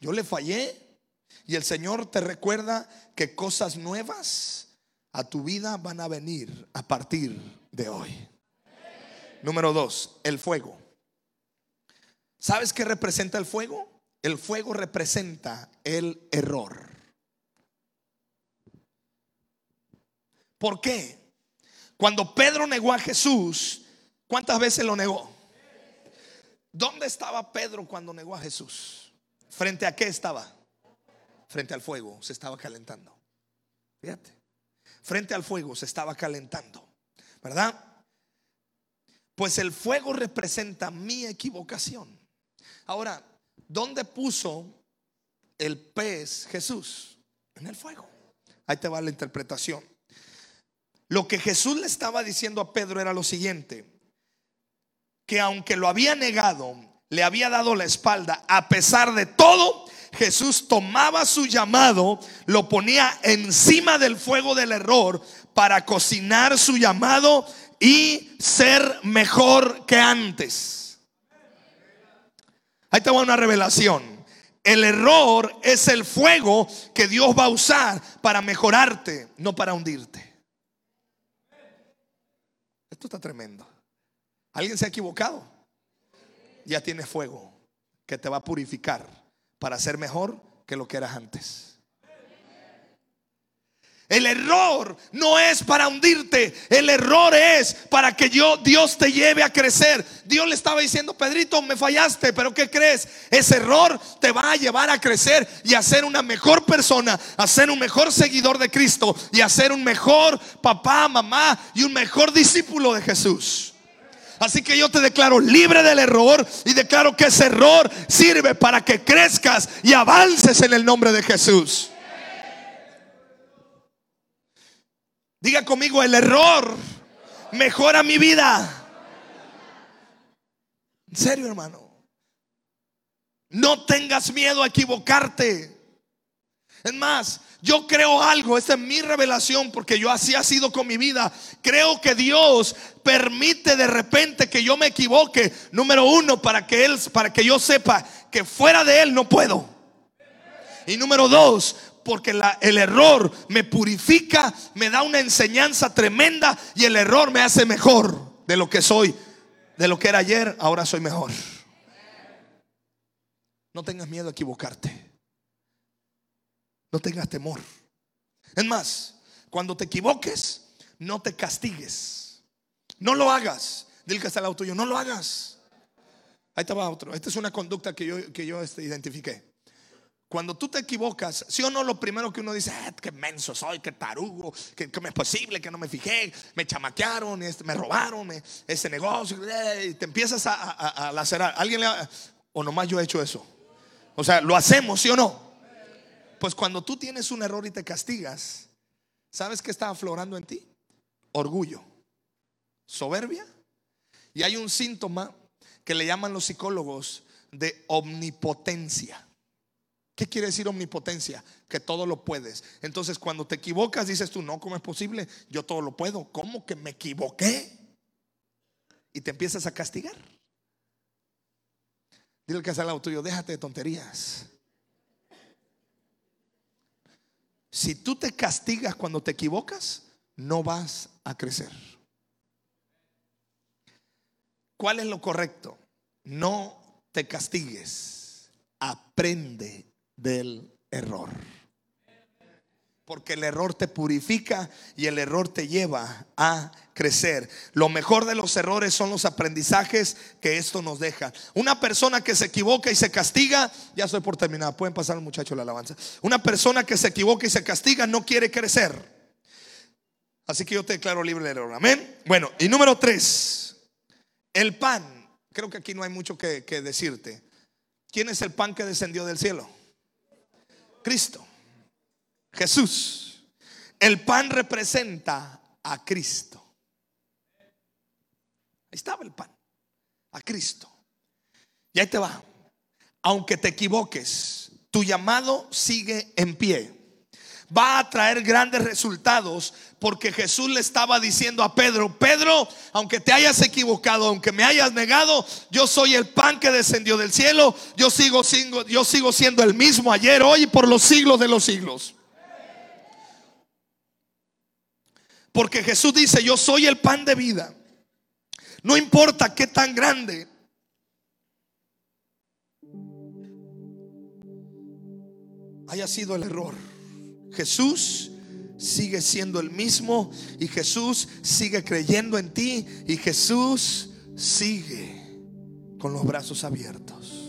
yo le fallé, y el Señor te recuerda que cosas nuevas a tu vida van a venir a partir de hoy. Número dos, el fuego. ¿Sabes qué representa el fuego? El fuego representa el error. ¿Por qué? Cuando Pedro negó a Jesús, ¿cuántas veces lo negó? ¿Dónde estaba Pedro cuando negó a Jesús? ¿Frente a qué estaba? Frente al fuego se estaba calentando. Fíjate, frente al fuego se estaba calentando, ¿verdad? Pues el fuego representa mi equivocación. Ahora, ¿dónde puso el pez Jesús? En el fuego. Ahí te va la interpretación. Lo que Jesús le estaba diciendo a Pedro era lo siguiente, que aunque lo había negado, le había dado la espalda, a pesar de todo, Jesús tomaba su llamado, lo ponía encima del fuego del error para cocinar su llamado y ser mejor que antes. Ahí te va una revelación. El error es el fuego que Dios va a usar para mejorarte, no para hundirte. Esto está tremendo. ¿Alguien se ha equivocado? Ya tiene fuego que te va a purificar para ser mejor que lo que eras antes. El error no es para hundirte, el error es para que yo, Dios te lleve a crecer. Dios le estaba diciendo, Pedrito, me fallaste, pero ¿qué crees? Ese error te va a llevar a crecer y a ser una mejor persona, a ser un mejor seguidor de Cristo y a ser un mejor papá, mamá y un mejor discípulo de Jesús. Así que yo te declaro libre del error y declaro que ese error sirve para que crezcas y avances en el nombre de Jesús. Diga conmigo, el error mejora mi vida. En serio, hermano. No tengas miedo a equivocarte. Es más, yo creo algo, esta es mi revelación porque yo así ha sido con mi vida. Creo que Dios permite de repente que yo me equivoque, número uno, para que Él, para que yo sepa que fuera de Él no puedo. Y número dos, porque el error me purifica, me da una enseñanza tremenda y el error me hace mejor de lo que soy, de lo que era ayer, ahora soy mejor. No tengas miedo a equivocarte. No tengas temor. Es más, cuando te equivoques, no te castigues. No lo hagas. Dile que está al lado tuyo, no lo hagas. Ahí estaba otro. Esta es una conducta que yo, que yo este, identifiqué. Cuando tú te equivocas, sí o no, lo primero que uno dice, ah, qué menso soy, qué tarugo, que, es posible que no me fijé, me chamaquearon, este, me robaron ese negocio, y te empiezas a, a, lacerar. ¿Alguien le ha, o nomás yo he hecho eso? O sea, lo hacemos, ¿sí o no? Pues cuando tú tienes un error y te castigas, ¿sabes qué está aflorando en ti? Orgullo, soberbia. Y hay un síntoma que le llaman los psicólogos de omnipotencia. ¿Qué quiere decir omnipotencia? Que todo lo puedes. Entonces, cuando te equivocas, dices tú, no, ¿cómo es posible? Yo todo lo puedo. ¿Cómo que me equivoqué? Y te empiezas a castigar. Dile que al lado tuyo, déjate de tonterías. Si tú te castigas cuando te equivocas, no vas a crecer. ¿Cuál es lo correcto? No te castigues. Aprende del error. Porque el error te purifica y el error te lleva a crecer. Lo mejor de los errores son los aprendizajes que esto nos deja. Una persona que se equivoca y se castiga, ya soy por terminar, pueden pasar muchachos la alabanza. Una persona que se equivoca y se castiga no quiere crecer. Así que yo te declaro libre del error. Amén. Bueno, y número tres, el pan. Creo que aquí no hay mucho que decirte. ¿Quién es el pan que descendió del cielo? Cristo. Jesús. El pan representa a Cristo. Ahí estaba el pan. A Cristo. Y ahí te va. Aunque te equivoques, tu llamado sigue en pie va a traer grandes resultados porque Jesús le estaba diciendo a Pedro, Pedro, aunque te hayas equivocado, aunque me hayas negado, yo soy el pan que descendió del cielo, yo sigo, yo sigo siendo el mismo ayer, hoy y por los siglos de los siglos. Porque Jesús dice, yo soy el pan de vida. No importa qué tan grande haya sido el error. Jesús sigue siendo el mismo y Jesús sigue creyendo en ti y Jesús sigue con los brazos abiertos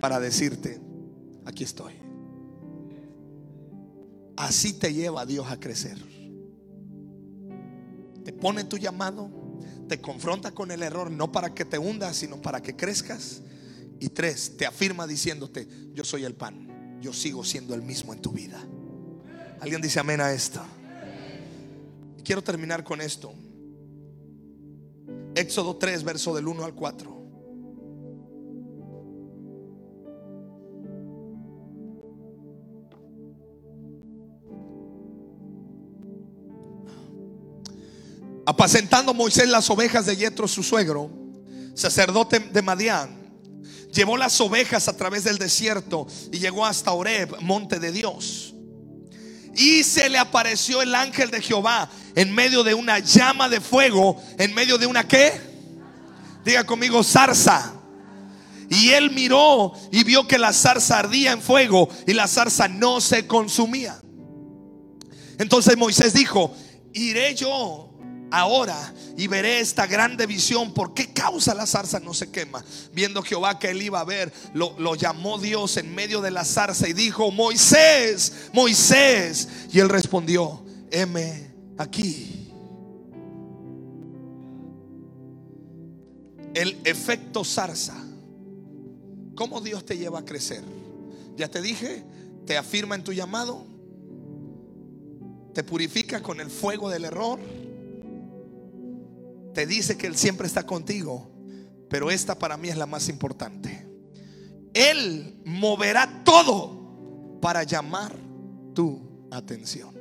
para decirte, aquí estoy. Así te lleva Dios a crecer. Te pone tu llamado, te confronta con el error, no para que te hundas, sino para que crezcas. Y tres, te afirma diciéndote, yo soy el pan, yo sigo siendo el mismo en tu vida. Alguien dice amén a esto. Quiero terminar con esto. Éxodo 3, verso del 1 al 4. Apacentando Moisés las ovejas de Yetro, su suegro, sacerdote de Madián, llevó las ovejas a través del desierto y llegó hasta Oreb, monte de Dios. Y se le apareció el ángel de Jehová en medio de una llama de fuego, en medio de una qué? Diga conmigo, zarza. Y él miró y vio que la zarza ardía en fuego y la zarza no se consumía. Entonces Moisés dijo, iré yo ahora y veré esta grande visión. ¿Por qué causa la zarza no se quema? Viendo Jehová que él iba a ver, lo, llamó Dios en medio de la zarza y dijo, Moisés, Moisés. Y él respondió, heme aquí. El efecto zarza. ¿Cómo Dios te lleva a crecer? Ya te dije, te afirma en tu llamado, te purifica con el fuego del error te dice que Él siempre está contigo, pero esta para mí es la más importante. Él moverá todo para llamar tu atención.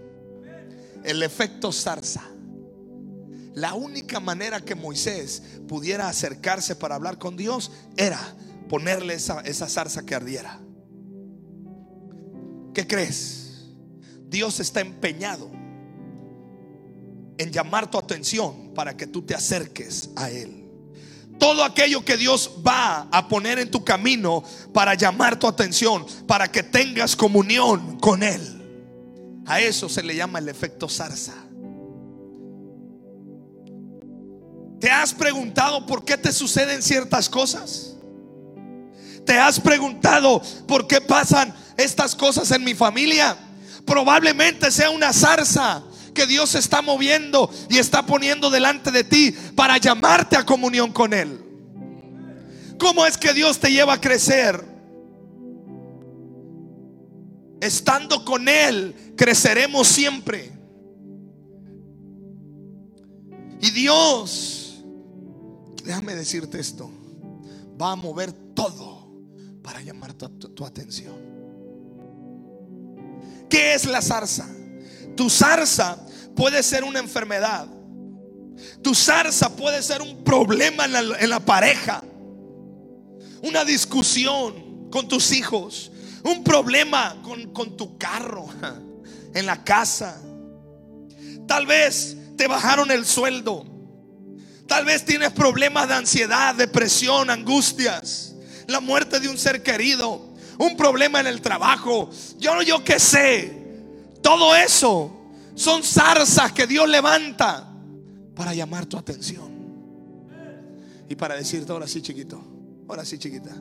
El efecto zarza. La única manera que Moisés pudiera acercarse para hablar con Dios era ponerle esa, esa zarza que ardiera. ¿Qué crees? Dios está empeñado en llamar tu atención para que tú te acerques a Él. Todo aquello que Dios va a poner en tu camino para llamar tu atención, para que tengas comunión con Él. A eso se le llama el efecto zarza. ¿Te has preguntado por qué te suceden ciertas cosas? ¿Te has preguntado por qué pasan estas cosas en mi familia? Probablemente sea una zarza que Dios está moviendo y está poniendo delante de ti para llamarte a comunión con Él. ¿Cómo es que Dios te lleva a crecer? estando con Él, creceremos siempre. Y Dios, déjame decirte esto, va a mover todo para llamar tu, atención. ¿Qué es la zarza? Tu zarza puede ser una enfermedad. Tu zarza puede ser un problema en la, pareja. Una discusión con tus hijos. Un problema con, con tu carro. En la casa. Tal vez te bajaron el sueldo. Tal vez tienes problemas de ansiedad, depresión, angustias, la muerte de un ser querido, un problema en el trabajo. Yo yo qué sé. Todo eso son zarzas que Dios levanta para llamar tu atención. Y para decirte, ahora sí, chiquito, ahora sí, chiquita,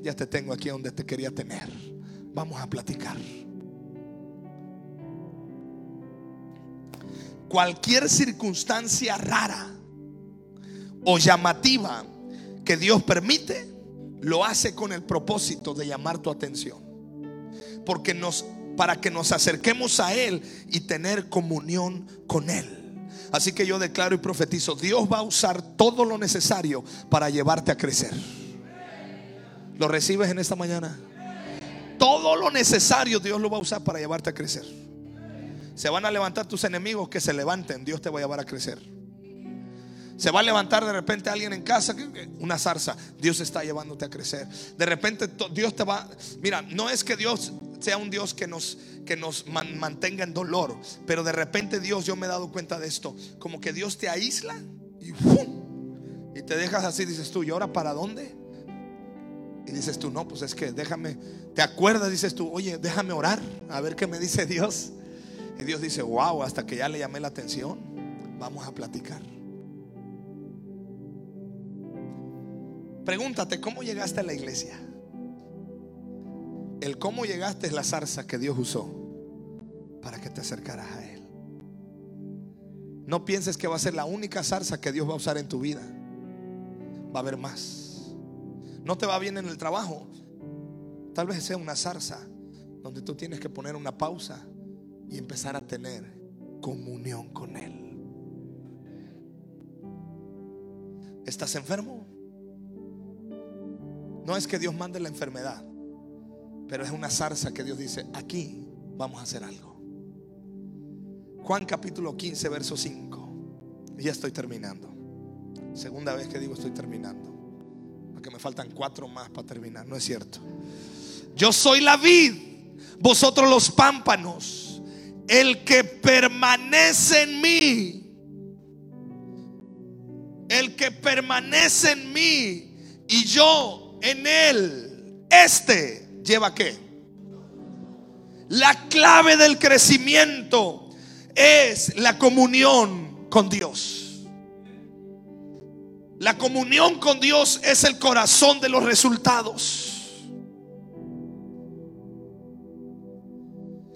ya te tengo aquí donde te quería tener. Vamos a platicar. cualquier circunstancia rara o llamativa que Dios permite, lo hace con el propósito de llamar tu atención. Porque nos para que nos acerquemos a él y tener comunión con él. Así que yo declaro y profetizo, Dios va a usar todo lo necesario para llevarte a crecer. ¿Lo recibes en esta mañana? Todo lo necesario Dios lo va a usar para llevarte a crecer. Se van a levantar tus enemigos que se levanten. Dios te va a llevar a crecer. Se va a levantar de repente alguien en casa, una zarza. Dios está llevándote a crecer. De repente Dios te va. Mira, no es que Dios sea un Dios que nos, que nos mantenga en dolor, pero de repente Dios, yo me he dado cuenta de esto, como que Dios te aísla y, y te dejas así, dices tú, ¿y ahora para dónde? Y dices tú, no, pues es que déjame, te acuerdas, dices tú, oye, déjame orar, a ver qué me dice Dios. Y Dios dice, wow, hasta que ya le llamé la atención, vamos a platicar. Pregúntate, ¿cómo llegaste a la iglesia? El cómo llegaste es la zarza que Dios usó para que te acercaras a Él. No pienses que va a ser la única zarza que Dios va a usar en tu vida. Va a haber más. No te va bien en el trabajo. Tal vez sea una zarza donde tú tienes que poner una pausa y empezar a tener comunión con Él. ¿Estás enfermo? No es que Dios mande la enfermedad, pero es una zarza que Dios dice, aquí vamos a hacer algo. Juan capítulo 15, verso 5. Y ya estoy terminando. Segunda vez que digo estoy terminando. Porque me faltan cuatro más para terminar. No es cierto. Yo soy la vid, vosotros los pámpanos. El que permanece en mí, el que permanece en mí y yo en él, este lleva qué? La clave del crecimiento es la comunión con Dios. La comunión con Dios es el corazón de los resultados.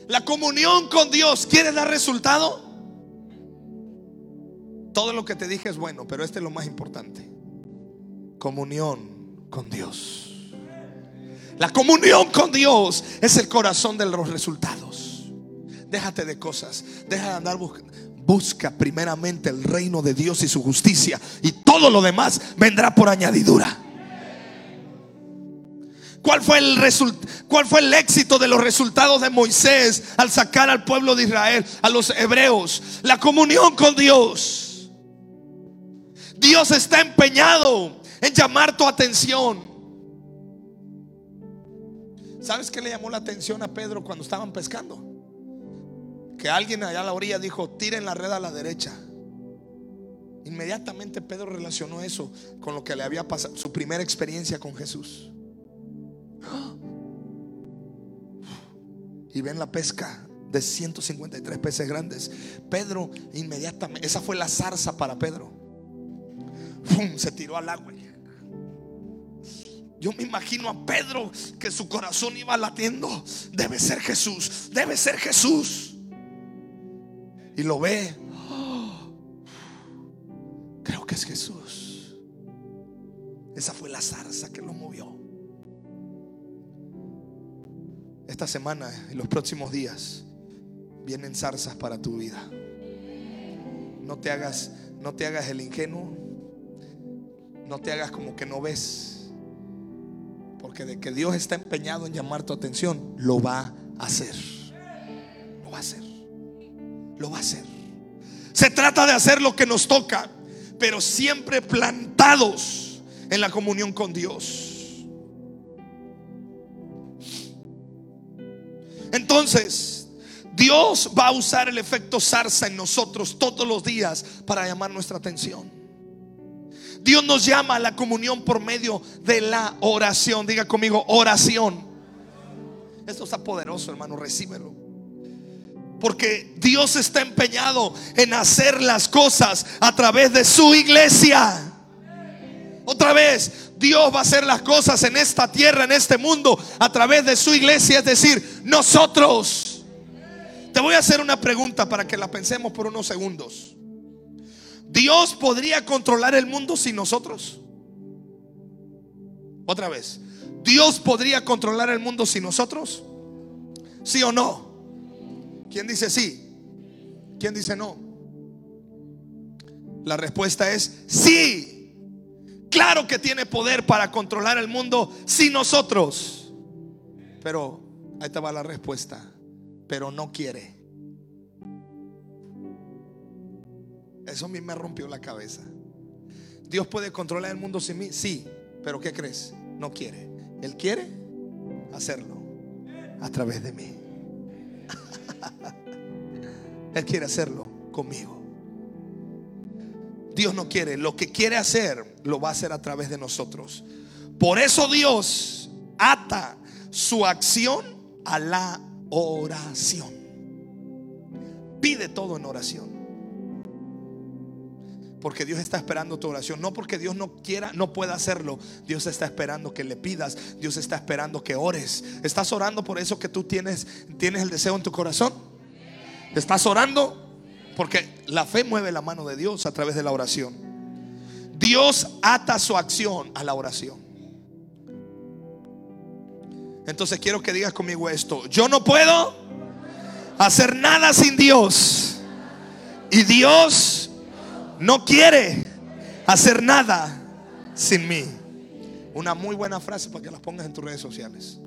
La comunión con Dios, ¿quieres dar resultado? Todo lo que te dije es bueno, pero este es lo más importante. Comunión con Dios. La comunión con Dios es el corazón de los resultados. Déjate de cosas, deja de andar buscando. Busca primeramente el reino de Dios y su justicia y todo lo demás vendrá por añadidura. ¿Cuál fue, el ¿Cuál fue el éxito de los resultados de Moisés al sacar al pueblo de Israel, a los hebreos? La comunión con Dios. Dios está empeñado en llamar tu atención. ¿Sabes qué le llamó la atención a Pedro cuando estaban pescando? Que alguien allá a la orilla dijo, tiren la red a la derecha. Inmediatamente Pedro relacionó eso con lo que le había pasado, su primera experiencia con Jesús. Y ven la pesca de 153 peces grandes. Pedro inmediatamente, esa fue la zarza para Pedro. Se tiró al agua. Yo me imagino a Pedro que su corazón iba latiendo. Debe ser Jesús, debe ser Jesús. Y lo ve. creo que es Jesús. Esa fue la zarza que lo movió. esta semana y los próximos días vienen zarzas para tu vida. No te hagas, no te hagas el ingenuo. No te hagas como que no ves. Porque de que Dios está empeñado en llamar tu atención, lo va a hacer. Lo va a hacer. Lo va a hacer. Se trata de hacer lo que nos toca, pero siempre plantados en la comunión con Dios. Entonces, Dios va a usar el efecto zarza en nosotros todos los días para llamar nuestra atención. Dios nos llama a la comunión por medio de la oración. Diga conmigo, oración. Esto está poderoso, hermano, recíbelo. Porque Dios está empeñado en hacer las cosas a través de su iglesia. Otra vez, Dios va a hacer las cosas en esta tierra, en este mundo, a través de su iglesia, es decir, nosotros. Te voy a hacer una pregunta para que la pensemos por unos segundos. ¿Dios podría controlar el mundo sin nosotros? Otra vez, ¿Dios podría controlar el mundo sin nosotros? ¿Sí o no? ¿Quién dice sí? ¿Quién dice no? La respuesta es sí. Claro que tiene poder para controlar el mundo sin nosotros. Pero ahí te va la respuesta. Pero no quiere. Eso a mí me rompió la cabeza. Dios puede controlar el mundo sin mí. Sí. Pero ¿qué crees? No quiere. Él quiere hacerlo a través de mí. Él quiere hacerlo conmigo. Dios no quiere. Lo que quiere hacer, lo va a hacer a través de nosotros. Por eso Dios ata su acción a la oración. Pide todo en oración. Porque Dios está esperando tu oración. No porque Dios no quiera, no pueda hacerlo. Dios está esperando que le pidas. Dios está esperando que ores. ¿Estás orando por eso que tú tienes, tienes el deseo en tu corazón? ¿Estás orando? Porque la fe mueve la mano de Dios a través de la oración. Dios ata su acción a la oración. Entonces quiero que digas conmigo esto. Yo no puedo hacer nada sin Dios. Y Dios no quiere hacer nada sin mí. Una muy buena frase para que la pongas en tus redes sociales.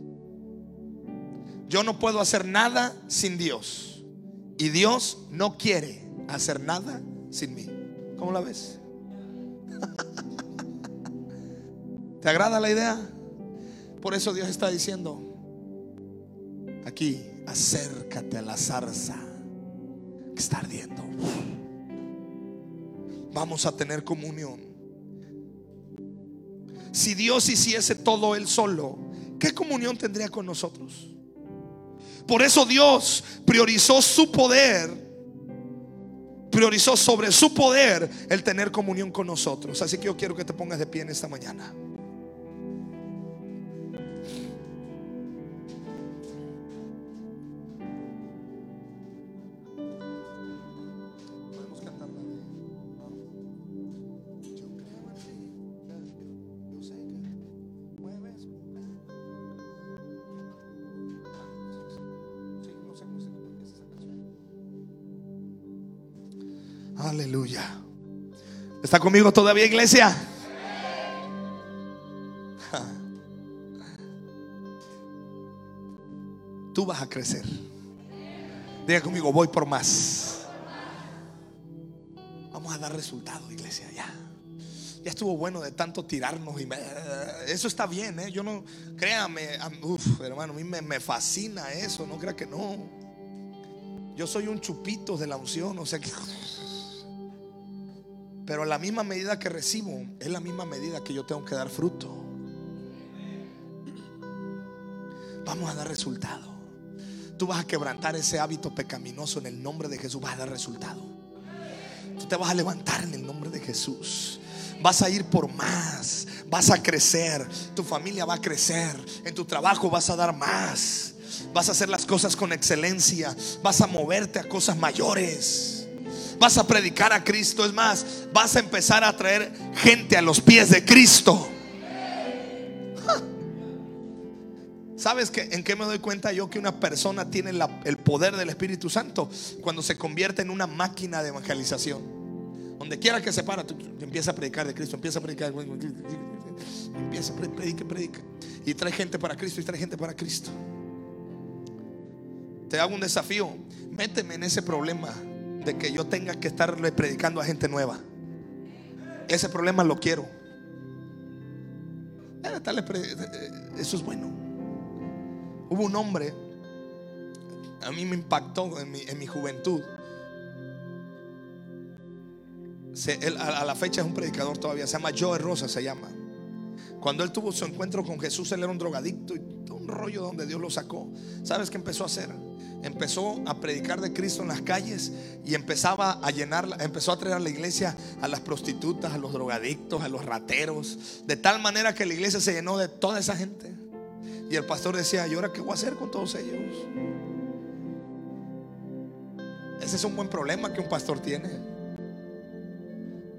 Yo no puedo hacer nada sin Dios. Y Dios no quiere hacer nada sin mí. ¿Cómo la ves? ¿Te agrada la idea? Por eso Dios está diciendo aquí, acércate a la zarza que está ardiendo. Vamos a tener comunión. Si Dios hiciese todo Él solo, ¿qué comunión tendría con nosotros? Por eso Dios priorizó su poder, priorizó sobre su poder el tener comunión con nosotros. Así que yo quiero que te pongas de pie en esta mañana. ¿Está conmigo todavía, iglesia? Tú vas a crecer. Diga conmigo, voy por más. Vamos a dar resultados, iglesia, ya. Ya estuvo bueno de tanto tirarnos y eso está bien, ¿eh? Yo no, créame, hermano, a mí me, me fascina eso, no crea que no. Yo soy un chupito de la unción, o sea que pero la misma medida que recibo es la misma medida que yo tengo que dar fruto. Vamos a dar resultado. Tú vas a quebrantar ese hábito pecaminoso en el nombre de Jesús. Vas a dar resultado. Tú te vas a levantar en el nombre de Jesús. Vas a ir por más. Vas a crecer. Tu familia va a crecer. En tu trabajo vas a dar más. Vas a hacer las cosas con excelencia. Vas a moverte a cosas mayores vas a predicar a Cristo. Es más, vas a empezar a traer gente a los pies de Cristo. ¿Sabes que, en qué me doy cuenta yo que una persona tiene el poder del Espíritu Santo? Cuando se convierte en una máquina de evangelización. Donde quiera que se para, tú, empieza a predicar de Cristo, empieza a predicar, empieza a predicar, predica. Y trae gente para Cristo y trae gente para Cristo. Te hago un desafío. Méteme en ese problema de que yo tenga que estarle predicando a gente nueva. Ese problema lo quiero. Eso es bueno. Hubo un hombre, a mí me impactó en mi, juventud. a, la fecha es un predicador todavía, se llama Joe Rosa, se llama. Cuando él tuvo su encuentro con Jesús, él era un drogadicto y un rollo donde Dios lo sacó. ¿Sabes qué empezó a hacer? Empezó a predicar de Cristo en las calles y empezaba a llenarla, empezó a traer a la iglesia a las prostitutas, a los drogadictos, a los rateros, de tal manera que la iglesia se llenó de toda esa gente. Y el pastor decía, ¿y ahora qué voy a hacer con todos ellos? Ese es un buen problema que un pastor tiene.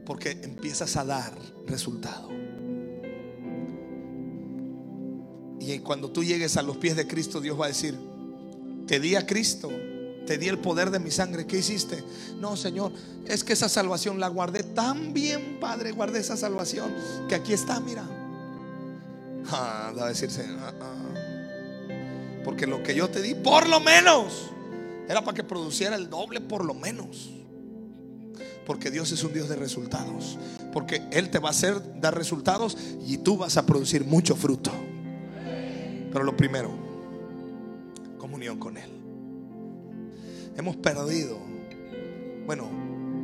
Porque empiezas a dar resultado. Y cuando tú llegues a los pies de Cristo, Dios va a decir, te di a Cristo, te di el poder de mi sangre. ¿Qué hiciste? No, Señor, es que esa salvación la guardé tan bien, Padre, guardé esa salvación, que aquí está, mira. Ah, va a decirse, ah, ah. porque lo que yo te di, por lo menos, era para que produciera el doble, por lo menos. Porque Dios es un Dios de resultados. Porque Él te va a hacer dar resultados y tú vas a producir mucho fruto. Pero lo primero, comunión con Él. Hemos perdido, bueno,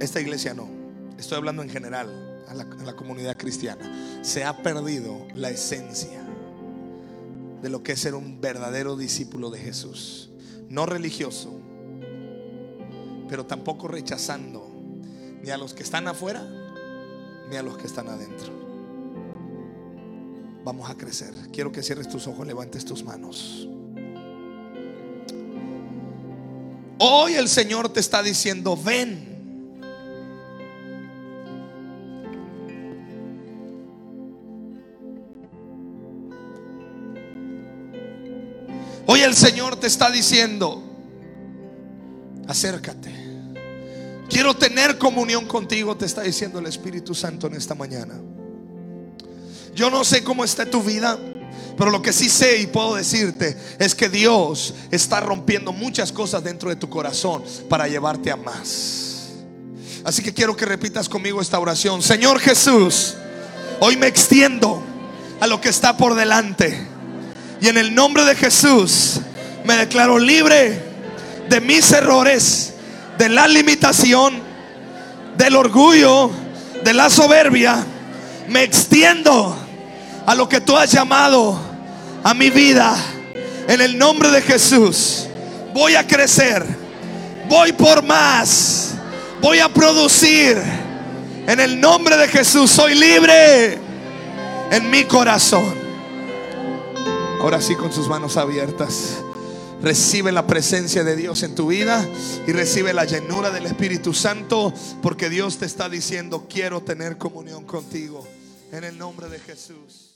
esta iglesia no, estoy hablando en general a la, comunidad cristiana, se ha perdido la esencia de lo que es ser un verdadero discípulo de Jesús. No religioso, pero tampoco rechazando ni a los que están afuera ni a los que están adentro. Vamos a crecer. Quiero que cierres tus ojos, levantes tus manos. Hoy el Señor te está diciendo, ven. Hoy el Señor te está diciendo, acércate. Quiero tener comunión contigo, te está diciendo el Espíritu Santo en esta mañana. Yo no sé cómo está tu vida, pero lo que sí sé y puedo decirte es que Dios está rompiendo muchas cosas dentro de tu corazón para llevarte a más. Así que quiero que repitas conmigo esta oración. Señor Jesús, hoy me extiendo a lo que está por delante. Y en el nombre de Jesús me declaro libre de mis errores, de la limitación, del orgullo, de la soberbia. Me extiendo a lo que tú has llamado a mi vida. En el nombre de Jesús voy a crecer. Voy por más. Voy a producir. En el nombre de Jesús soy libre en mi corazón. Ahora sí con sus manos abiertas. Recibe la presencia de Dios en tu vida y recibe la llenura del Espíritu Santo porque Dios te está diciendo, quiero tener comunión contigo en el nombre de Jesús.